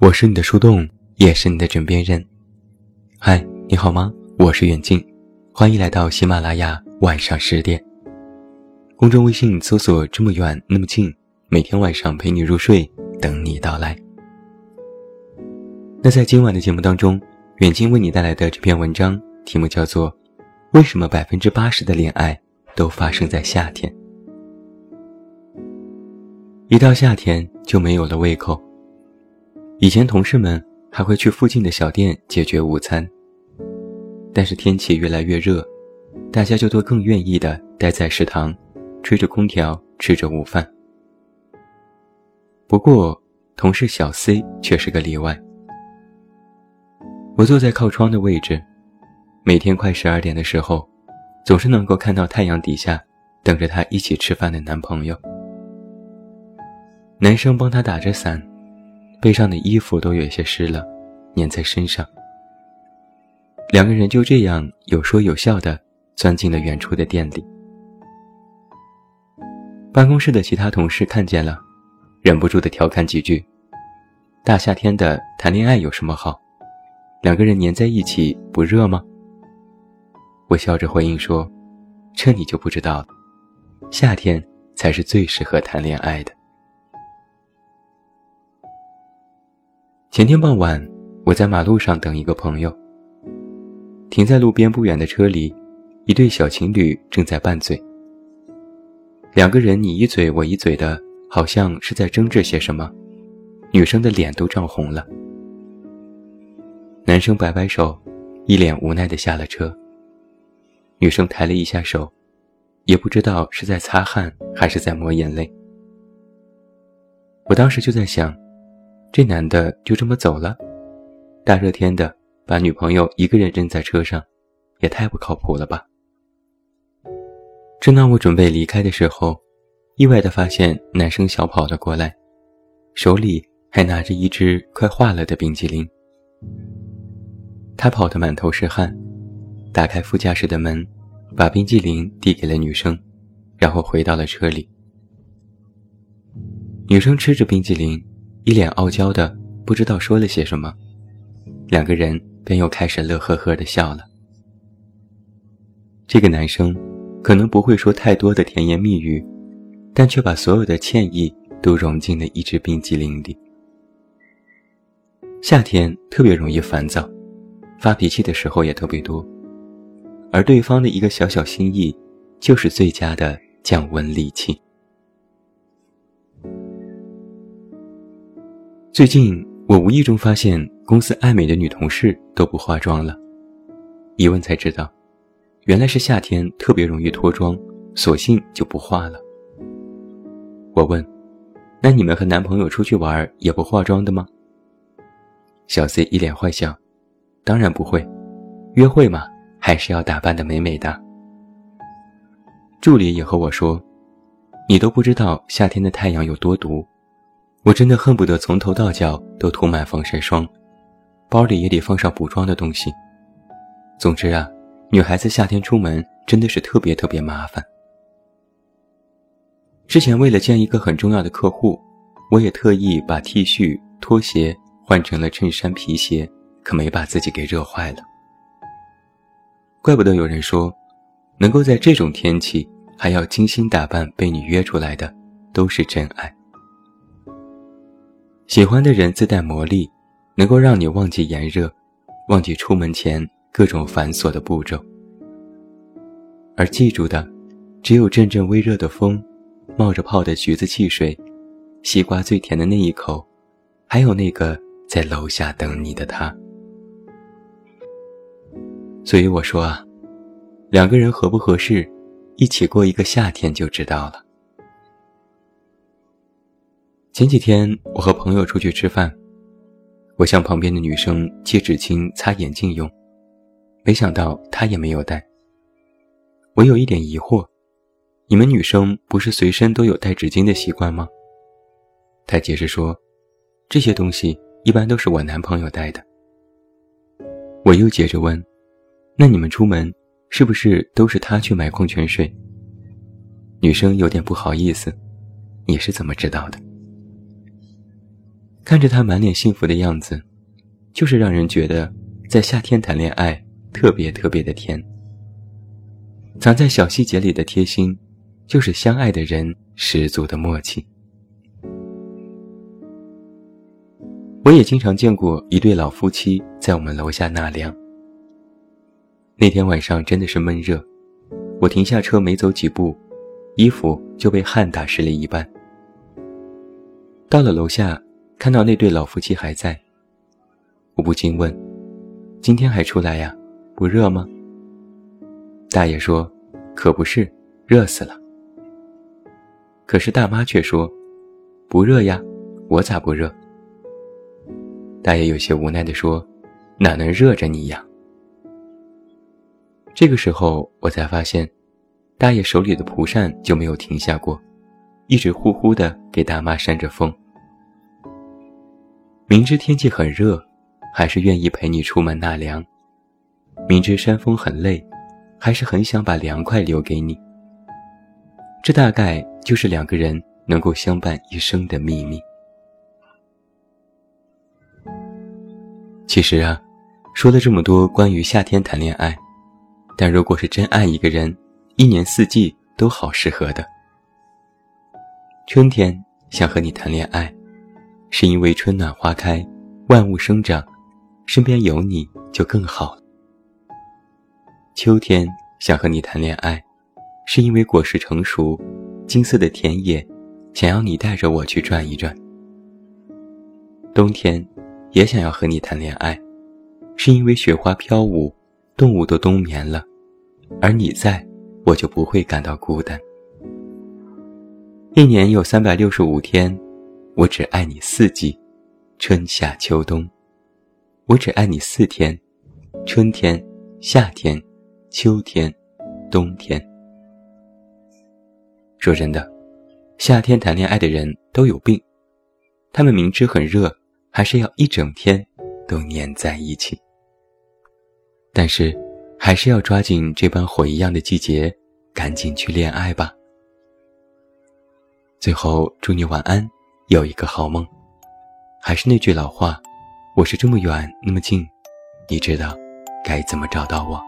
我是你的树洞，也是你的枕边人。嗨，你好吗？我是远近，欢迎来到喜马拉雅晚上十点。公众微信搜索“这么远那么近”，每天晚上陪你入睡，等你到来。那在今晚的节目当中，远近为你带来的这篇文章题目叫做《为什么百分之八十的恋爱都发生在夏天》。一到夏天就没有了胃口。以前同事们还会去附近的小店解决午餐，但是天气越来越热，大家就都更愿意的待在食堂，吹着空调吃着午饭。不过，同事小 C 却是个例外。我坐在靠窗的位置，每天快十二点的时候，总是能够看到太阳底下等着她一起吃饭的男朋友。男生帮她打着伞。背上的衣服都有些湿了，粘在身上。两个人就这样有说有笑的钻进了远处的店里。办公室的其他同事看见了，忍不住的调侃几句：“大夏天的谈恋爱有什么好？两个人粘在一起不热吗？”我笑着回应说：“这你就不知道了，夏天才是最适合谈恋爱的。”前天傍晚，我在马路上等一个朋友。停在路边不远的车里，一对小情侣正在拌嘴。两个人你一嘴我一嘴的，好像是在争执些什么。女生的脸都涨红了。男生摆摆手，一脸无奈的下了车。女生抬了一下手，也不知道是在擦汗还是在抹眼泪。我当时就在想。这男的就这么走了，大热天的把女朋友一个人扔在车上，也太不靠谱了吧！正当我准备离开的时候，意外的发现男生小跑了过来，手里还拿着一只快化了的冰激凌。他跑得满头是汗，打开副驾驶的门，把冰激凌递给了女生，然后回到了车里。女生吃着冰激凌。一脸傲娇的，不知道说了些什么，两个人便又开始乐呵呵的笑了。这个男生可能不会说太多的甜言蜜语，但却把所有的歉意都融进了一支冰激凌里。夏天特别容易烦躁，发脾气的时候也特别多，而对方的一个小小心意，就是最佳的降温利器。最近，我无意中发现公司爱美的女同事都不化妆了。一问才知道，原来是夏天特别容易脱妆，索性就不化了。我问：“那你们和男朋友出去玩也不化妆的吗？”小 C 一脸坏笑：“当然不会，约会嘛，还是要打扮的美美的。”助理也和我说：“你都不知道夏天的太阳有多毒。”我真的恨不得从头到脚都涂满防晒霜，包里也得放上补妆的东西。总之啊，女孩子夏天出门真的是特别特别麻烦。之前为了见一个很重要的客户，我也特意把 T 恤、拖鞋换成了衬衫、皮鞋，可没把自己给热坏了。怪不得有人说，能够在这种天气还要精心打扮被你约出来的，都是真爱。喜欢的人自带魔力，能够让你忘记炎热，忘记出门前各种繁琐的步骤。而记住的，只有阵阵微热的风，冒着泡的橘子汽水，西瓜最甜的那一口，还有那个在楼下等你的他。所以我说啊，两个人合不合适，一起过一个夏天就知道了。前几天我和朋友出去吃饭，我向旁边的女生借纸巾擦眼镜用，没想到她也没有带。我有一点疑惑，你们女生不是随身都有带纸巾的习惯吗？她解释说，这些东西一般都是我男朋友带的。我又接着问，那你们出门是不是都是他去买矿泉水？女生有点不好意思，你是怎么知道的？看着他满脸幸福的样子，就是让人觉得在夏天谈恋爱特别特别的甜。藏在小细节里的贴心，就是相爱的人十足的默契。我也经常见过一对老夫妻在我们楼下纳凉。那天晚上真的是闷热，我停下车没走几步，衣服就被汗打湿了一半。到了楼下，看到那对老夫妻还在，我不禁问：“今天还出来呀？不热吗？”大爷说：“可不是，热死了。”可是大妈却说：“不热呀，我咋不热？”大爷有些无奈地说：“哪能热着你呀？”这个时候，我才发现，大爷手里的蒲扇就没有停下过，一直呼呼地给大妈扇着风。明知天气很热，还是愿意陪你出门纳凉；明知山风很累，还是很想把凉快留给你。这大概就是两个人能够相伴一生的秘密。其实啊，说了这么多关于夏天谈恋爱，但如果是真爱一个人，一年四季都好适合的。春天想和你谈恋爱，是因为春暖花开，万物生长，身边有你就更好了。秋天想和你谈恋爱，是因为果实成熟，金色的田野，想要你带着我去转一转。冬天。也想要和你谈恋爱，是因为雪花飘舞，动物都冬眠了，而你在，我就不会感到孤单。一年有三百六十五天，我只爱你四季，春夏秋冬，我只爱你四天，春天、夏天、秋天、冬天。说真的，夏天谈恋爱的人都有病，他们明知很热。还是要一整天都黏在一起，但是还是要抓紧这般火一样的季节，赶紧去恋爱吧。最后祝你晚安，有一个好梦。还是那句老话，我是这么远那么近，你知道该怎么找到我。